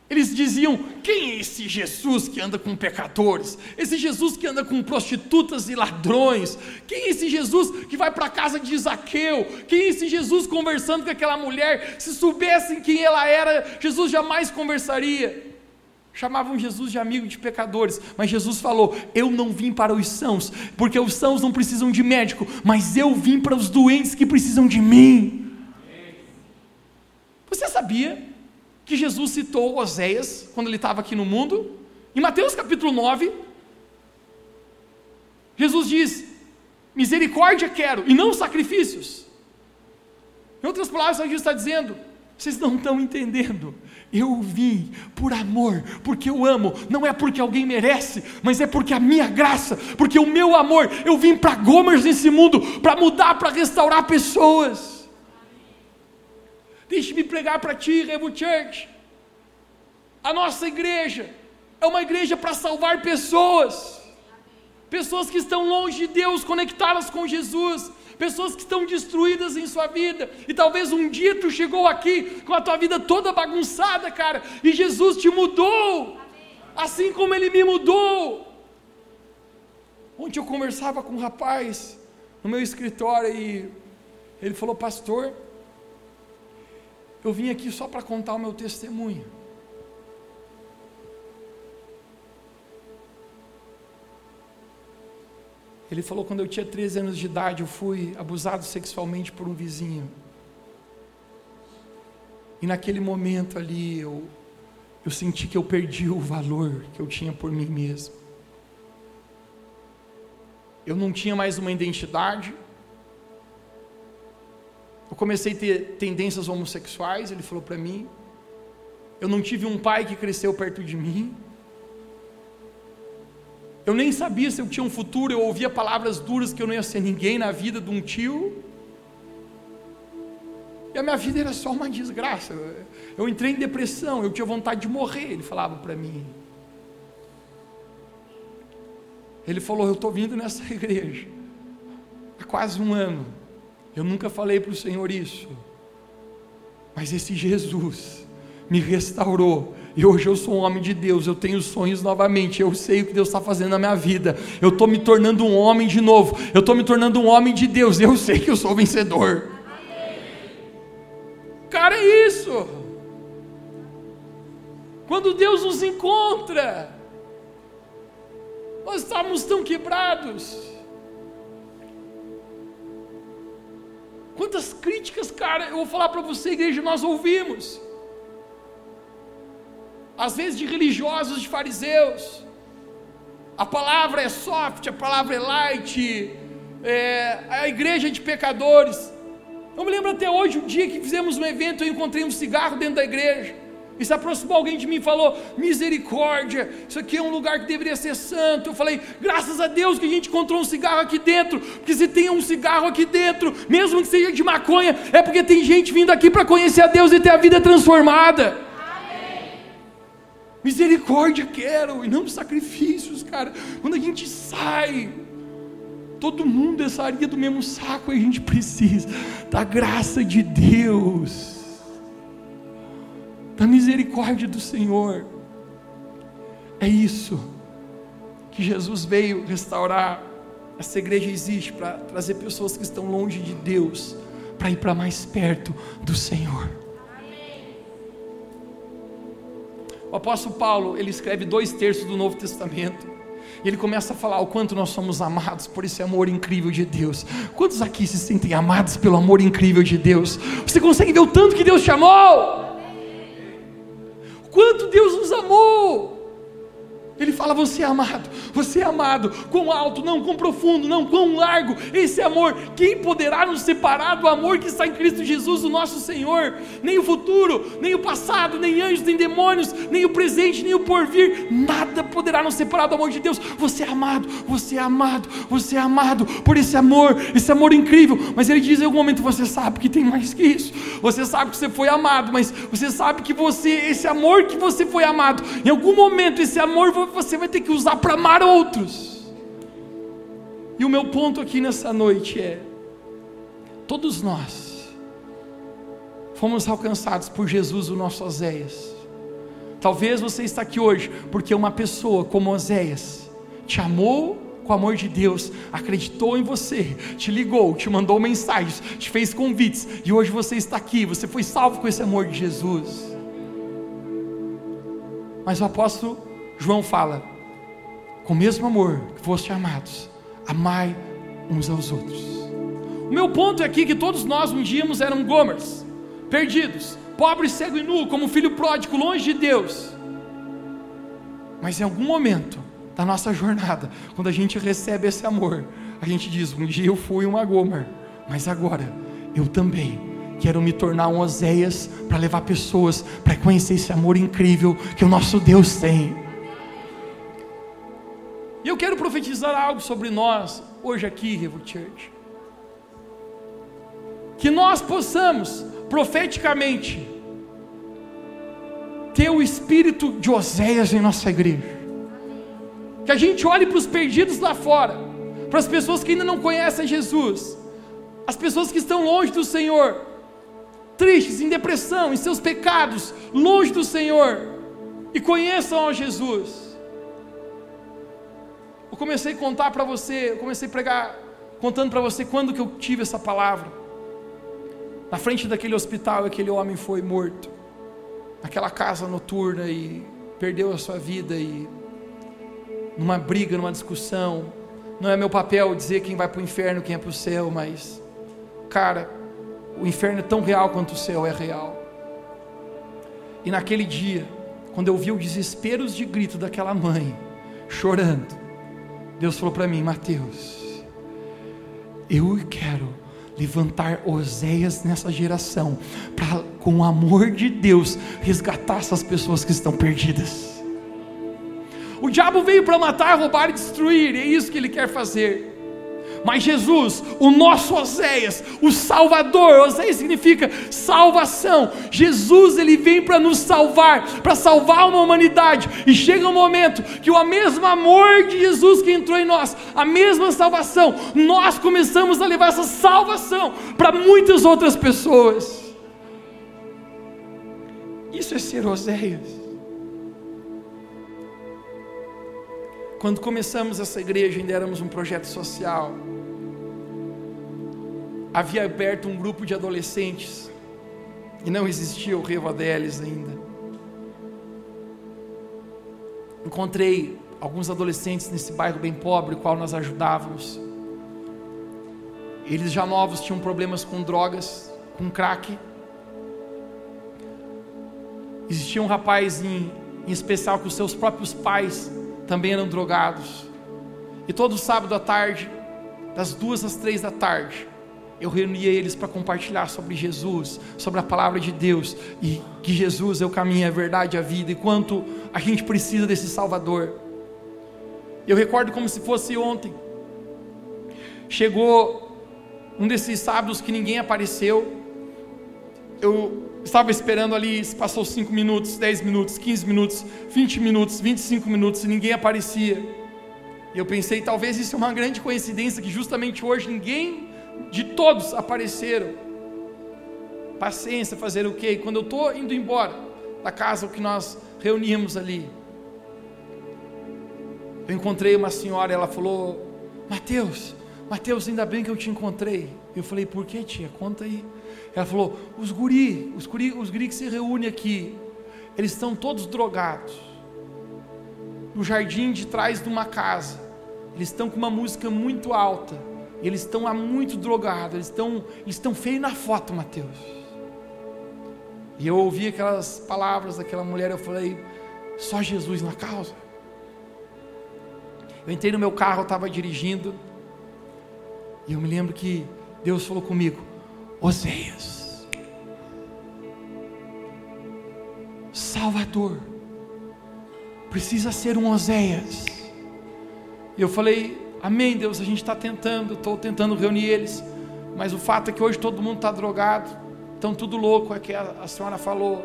Eles diziam: quem é esse Jesus que anda com pecadores? Esse Jesus que anda com prostitutas e ladrões? Quem é esse Jesus que vai para a casa de Zaqueu? Quem é esse Jesus conversando com aquela mulher? Se soubessem quem ela era, Jesus jamais conversaria. Chamavam Jesus de amigo de pecadores, mas Jesus falou: Eu não vim para os sãos, porque os sãos não precisam de médico, mas eu vim para os doentes que precisam de mim. Você sabia que Jesus citou Oséias quando ele estava aqui no mundo? Em Mateus capítulo 9, Jesus diz: Misericórdia quero e não sacrifícios. Em outras palavras, Jesus está dizendo: Vocês não estão entendendo. Eu vim por amor, porque eu amo, não é porque alguém merece, mas é porque a minha graça, porque o meu amor, eu vim para Gomers nesse mundo, para mudar, para restaurar pessoas. Deixe-me pregar para ti, Revo Church. A nossa igreja é uma igreja para salvar pessoas, pessoas que estão longe de Deus, conectadas com Jesus, pessoas que estão destruídas em sua vida, e talvez um dia tu chegou aqui com a tua vida toda bagunçada, cara, e Jesus te mudou, assim como Ele me mudou. Ontem eu conversava com um rapaz no meu escritório e ele falou: Pastor, eu vim aqui só para contar o meu testemunho. Ele falou: quando eu tinha 13 anos de idade, eu fui abusado sexualmente por um vizinho. E naquele momento ali, eu, eu senti que eu perdi o valor que eu tinha por mim mesmo. Eu não tinha mais uma identidade. Eu comecei a ter tendências homossexuais, ele falou para mim. Eu não tive um pai que cresceu perto de mim. Eu nem sabia se eu tinha um futuro, eu ouvia palavras duras que eu não ia ser ninguém na vida de um tio. E a minha vida era só uma desgraça. Eu entrei em depressão, eu tinha vontade de morrer, ele falava para mim. Ele falou: Eu estou vindo nessa igreja há quase um ano. Eu nunca falei para o Senhor isso. Mas esse Jesus me restaurou e hoje eu sou um homem de Deus, eu tenho sonhos novamente, eu sei o que Deus está fazendo na minha vida, eu estou me tornando um homem de novo, eu estou me tornando um homem de Deus, eu sei que eu sou vencedor. Cara, é isso. Quando Deus nos encontra, nós estamos tão quebrados. Quantas críticas, cara, eu vou falar para você, igreja, nós ouvimos às vezes de religiosos, de fariseus. A palavra é soft, a palavra é light, é, a igreja é de pecadores. Eu me lembro até hoje, um dia que fizemos um evento, eu encontrei um cigarro dentro da igreja. E se aproximou alguém de mim e falou: Misericórdia, isso aqui é um lugar que deveria ser santo. Eu falei: Graças a Deus que a gente encontrou um cigarro aqui dentro, porque se tem um cigarro aqui dentro, mesmo que seja de maconha, é porque tem gente vindo aqui para conhecer a Deus e ter a vida transformada. Misericórdia quero e não sacrifícios, cara. Quando a gente sai, todo mundo é saria do mesmo saco e a gente precisa da graça de Deus, da misericórdia do Senhor. É isso que Jesus veio restaurar. Essa igreja existe para trazer pessoas que estão longe de Deus para ir para mais perto do Senhor. O apóstolo Paulo, ele escreve dois terços do Novo Testamento. E ele começa a falar o quanto nós somos amados por esse amor incrível de Deus. Quantos aqui se sentem amados pelo amor incrível de Deus? Você consegue ver o tanto que Deus te amou? Quanto Deus nos amou? Ele fala: Você é amado, você é amado, quão alto, não, quão profundo, não, quão largo, esse amor, quem poderá nos separar do amor que está em Cristo Jesus, o nosso Senhor? Nem o futuro, nem o passado, nem anjos, nem demônios, nem o presente, nem o porvir, nada poderá nos separar do amor de Deus. Você é amado, você é amado, você é amado por esse amor, esse amor incrível. Mas Ele diz em algum momento: Você sabe que tem mais que isso, você sabe que você foi amado, mas você sabe que você, esse amor que você foi amado, em algum momento esse amor você vai ter que usar para amar outros. E o meu ponto aqui nessa noite é: todos nós fomos alcançados por Jesus, o nosso Oséias. Talvez você está aqui hoje porque uma pessoa como Oséias te amou com o amor de Deus, acreditou em você, te ligou, te mandou mensagens, te fez convites, e hoje você está aqui, você foi salvo com esse amor de Jesus. Mas o apóstolo João fala: com o mesmo amor que foste amados, amai uns aos outros. O meu ponto é aqui que todos nós um dia eram gomers, perdidos, pobres, cego e nu, como filho pródigo, longe de Deus. Mas em algum momento da nossa jornada, quando a gente recebe esse amor, a gente diz: um dia eu fui uma gomer, mas agora eu também quero me tornar um Oséias para levar pessoas para conhecer esse amor incrível que o nosso Deus tem. Profetizar algo sobre nós hoje aqui, Revo Church. Que nós possamos profeticamente ter o espírito de Oséias em nossa igreja. Que a gente olhe para os perdidos lá fora, para as pessoas que ainda não conhecem Jesus, as pessoas que estão longe do Senhor, tristes, em depressão, em seus pecados, longe do Senhor, e conheçam a Jesus eu comecei a contar para você, eu comecei a pregar contando para você quando que eu tive essa palavra. Na frente daquele hospital, aquele homem foi morto. Naquela casa noturna e perdeu a sua vida e numa briga, numa discussão. Não é meu papel dizer quem vai para o inferno, quem é para o céu, mas cara, o inferno é tão real quanto o céu é real. E naquele dia, quando eu vi o desespero de grito daquela mãe, chorando, Deus falou para mim, Mateus, eu quero levantar Oséias nessa geração, para com o amor de Deus resgatar essas pessoas que estão perdidas. O diabo veio para matar, roubar e destruir, é isso que ele quer fazer. Mas Jesus, o nosso Oséias, o Salvador, Oséias significa salvação. Jesus, ele vem para nos salvar, para salvar uma humanidade. E chega um momento que o mesmo amor de Jesus que entrou em nós, a mesma salvação, nós começamos a levar essa salvação para muitas outras pessoas. Isso é ser Oséias. Quando começamos essa igreja, ainda éramos um projeto social. Havia aberto um grupo de adolescentes e não existia o Revo Adélis ainda. Encontrei alguns adolescentes nesse bairro bem pobre, qual nós ajudávamos. Eles já novos tinham problemas com drogas, com crack. Existia um rapaz em, em especial que os seus próprios pais também eram drogados. E todo sábado à tarde, das duas às três da tarde, eu reunia eles para compartilhar sobre Jesus, sobre a palavra de Deus, e que Jesus é o caminho, a verdade, a vida, e quanto a gente precisa desse Salvador. Eu recordo como se fosse ontem. Chegou um desses sábados que ninguém apareceu. Eu estava esperando ali, passou 5 minutos, 10 minutos, 15 minutos, 20 minutos, 25 minutos e ninguém aparecia. E eu pensei, talvez isso é uma grande coincidência que justamente hoje ninguém de todos apareceram. Paciência, fazer o quê? Quando eu estou indo embora da casa que nós reunimos ali, eu encontrei uma senhora, ela falou: Mateus, Mateus, ainda bem que eu te encontrei. Eu falei: Por que, tia? Conta aí. Ela falou: os guri, os guri, os guri que se reúnem aqui, eles estão todos drogados. No jardim de trás de uma casa. Eles estão com uma música muito alta. Eles estão lá muito drogados. Eles estão, eles estão feios na foto, Mateus. E eu ouvi aquelas palavras daquela mulher. Eu falei: só Jesus na causa. Eu entrei no meu carro, eu estava dirigindo, e eu me lembro que Deus falou comigo: Oséias, Salvador, precisa ser um Oséias. E eu falei: Amém, Deus, a gente está tentando, estou tentando reunir eles, mas o fato é que hoje todo mundo está drogado, estão tudo louco, é que a, a senhora falou.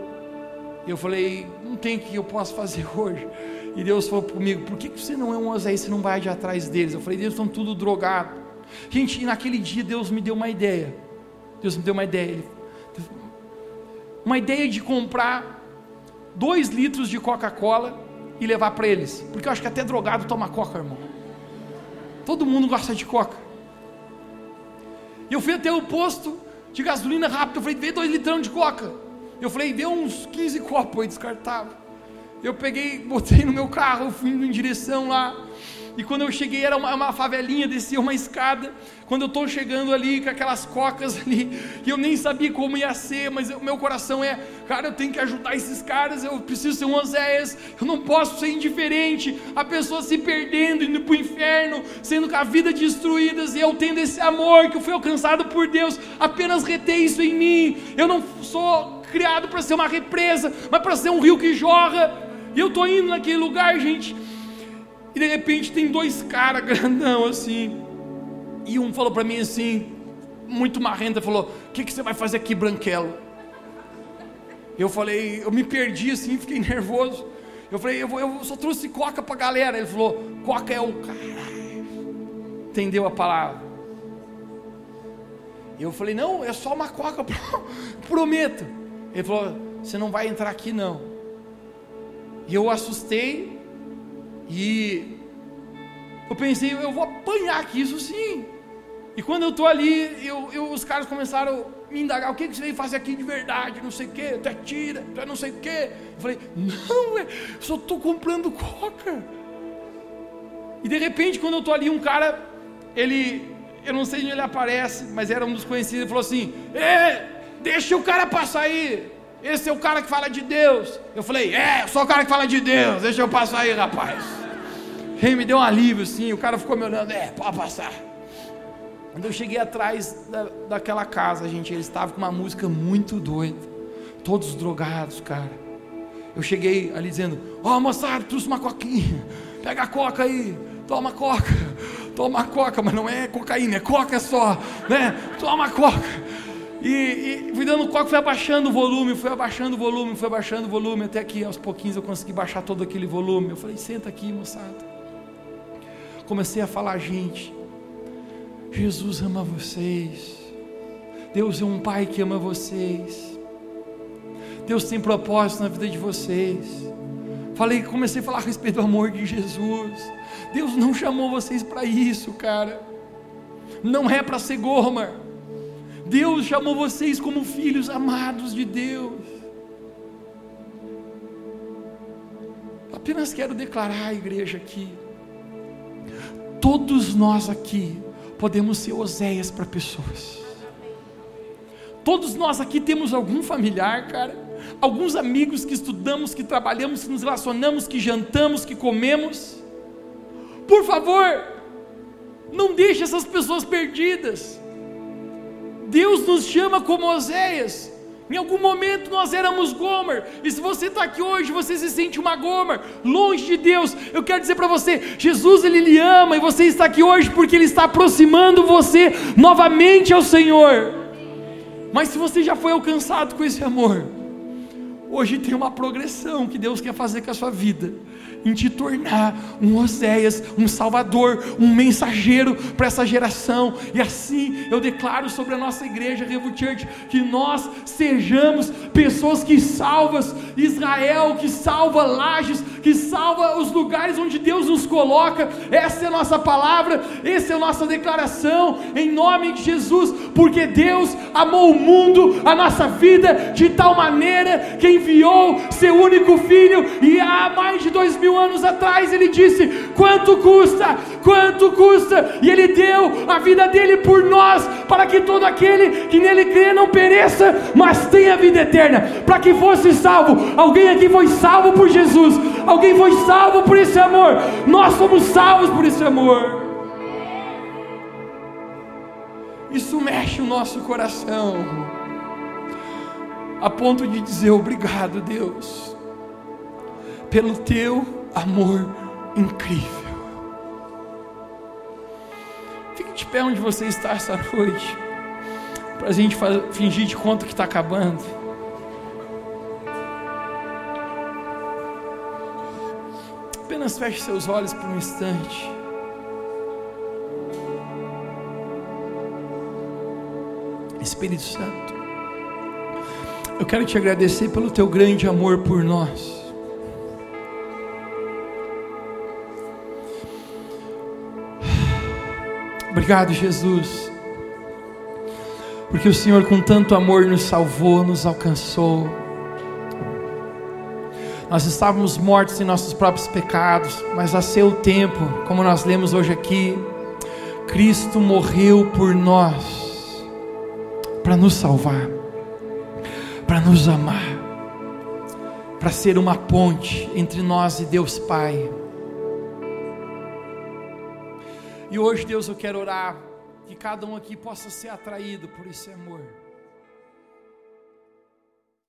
E eu falei: Não tem o que eu posso fazer hoje. E Deus falou comigo: Por que você não é um Oséias, você não vai de atrás deles? Eu falei: Deus, estão tudo drogado. Gente, e naquele dia Deus me deu uma ideia. Deus me deu uma ideia. Uma ideia de comprar dois litros de Coca-Cola e levar para eles. Porque eu acho que até drogado toma Coca, irmão. Todo mundo gosta de Coca. Eu fui até o posto de gasolina rápido. Eu falei, vê dois litrão de Coca. Eu falei, deu uns 15 copos aí descartável. Eu peguei, botei no meu carro, fui em direção lá. E quando eu cheguei, era uma, uma favelinha, descia uma escada. Quando eu estou chegando ali com aquelas cocas ali, e eu nem sabia como ia ser, mas o meu coração é, cara, eu tenho que ajudar esses caras, eu preciso ser um Oséias, eu não posso ser indiferente, a pessoa se perdendo, indo para o inferno, sendo com a vida destruída, e eu tendo esse amor que eu fui alcançado por Deus, apenas reter isso em mim. Eu não sou criado para ser uma represa, mas para ser um rio que jorra. E eu estou indo naquele lugar, gente e de repente tem dois caras grandão assim. E um falou para mim assim, muito marrenta, falou: O que, que você vai fazer aqui, Branquelo? Eu falei, eu me perdi assim, fiquei nervoso. Eu falei, eu, vou, eu só trouxe coca para galera. Ele falou, coca é o caralho. Entendeu a palavra? Eu falei, não, é só uma coca, prometo. Ele falou, você não vai entrar aqui não. E eu assustei, e eu pensei, eu vou apanhar aqui, isso sim. E quando eu estou ali, eu, eu, os caras começaram a me indagar, o que, que você veio fazer aqui de verdade, não sei o que, tu é tira, tu é não sei o que. Eu falei, não, eu só estou comprando coca. E de repente, quando eu estou ali, um cara, ele, eu não sei onde ele aparece, mas era um dos conhecidos, ele falou assim, deixa o cara passar aí. Esse é o cara que fala de Deus. Eu falei, é, eu sou o cara que fala de Deus. Deixa eu passar aí, rapaz. Ele me deu um alívio, sim. O cara ficou me olhando, é, pode passar. Quando eu cheguei atrás da, daquela casa, gente, eles estavam com uma música muito doida. Todos drogados, cara. Eu cheguei ali dizendo, ó oh, moçada, trouxe uma coquinha. Pega a coca aí. Toma coca. Toma coca, mas não é cocaína, é coca só. Né? Toma coca. E, e fui dando coque, fui abaixando o volume, fui abaixando o volume, fui abaixando o volume, até que aos pouquinhos eu consegui baixar todo aquele volume. Eu falei, senta aqui, moçada. Comecei a falar, gente, Jesus ama vocês. Deus é um Pai que ama vocês. Deus tem propósito na vida de vocês. Falei, comecei a falar a respeito do amor de Jesus. Deus não chamou vocês para isso, cara. Não é para ser Gomer. Deus chamou vocês como filhos amados de Deus. Apenas quero declarar à igreja aqui: todos nós aqui podemos ser Oséias para pessoas. Todos nós aqui temos algum familiar, cara, alguns amigos que estudamos, que trabalhamos, que nos relacionamos, que jantamos, que comemos. Por favor, não deixe essas pessoas perdidas. Deus nos chama como Oséias. Em algum momento nós éramos Gomer, e se você está aqui hoje, você se sente uma Gomer, longe de Deus, eu quero dizer para você: Jesus ele lhe ama, e você está aqui hoje porque ele está aproximando você novamente ao Senhor. Mas se você já foi alcançado com esse amor, hoje tem uma progressão que Deus quer fazer com a sua vida em te tornar um Oséias, um Salvador, um mensageiro para essa geração. E assim eu declaro sobre a nossa igreja Revo Church que nós sejamos pessoas que salvas Israel, que salva Lages, que salva os lugares onde Deus nos coloca. Essa é a nossa palavra, essa é a nossa declaração em nome de Jesus, porque Deus amou o mundo, a nossa vida de tal maneira que enviou seu único filho e há mais de dois mil mil anos atrás ele disse: Quanto custa? Quanto custa? E Ele deu a vida dele por nós, para que todo aquele que nele crê não pereça, mas tenha vida eterna. Para que fosse salvo. Alguém aqui foi salvo por Jesus. Alguém foi salvo por esse amor. Nós somos salvos por esse amor. Isso mexe o nosso coração, a ponto de dizer obrigado, Deus, pelo teu amor incrível. Fique de pé onde você está essa noite, para a gente fingir de conta que está acabando. Apenas feche seus olhos por um instante. Espírito Santo, eu quero te agradecer pelo teu grande amor por nós. Obrigado, Jesus, porque o Senhor, com tanto amor, nos salvou, nos alcançou. Nós estávamos mortos em nossos próprios pecados, mas a seu tempo, como nós lemos hoje aqui, Cristo morreu por nós para nos salvar, para nos amar, para ser uma ponte entre nós e Deus Pai. E hoje, Deus, eu quero orar que cada um aqui possa ser atraído por esse amor.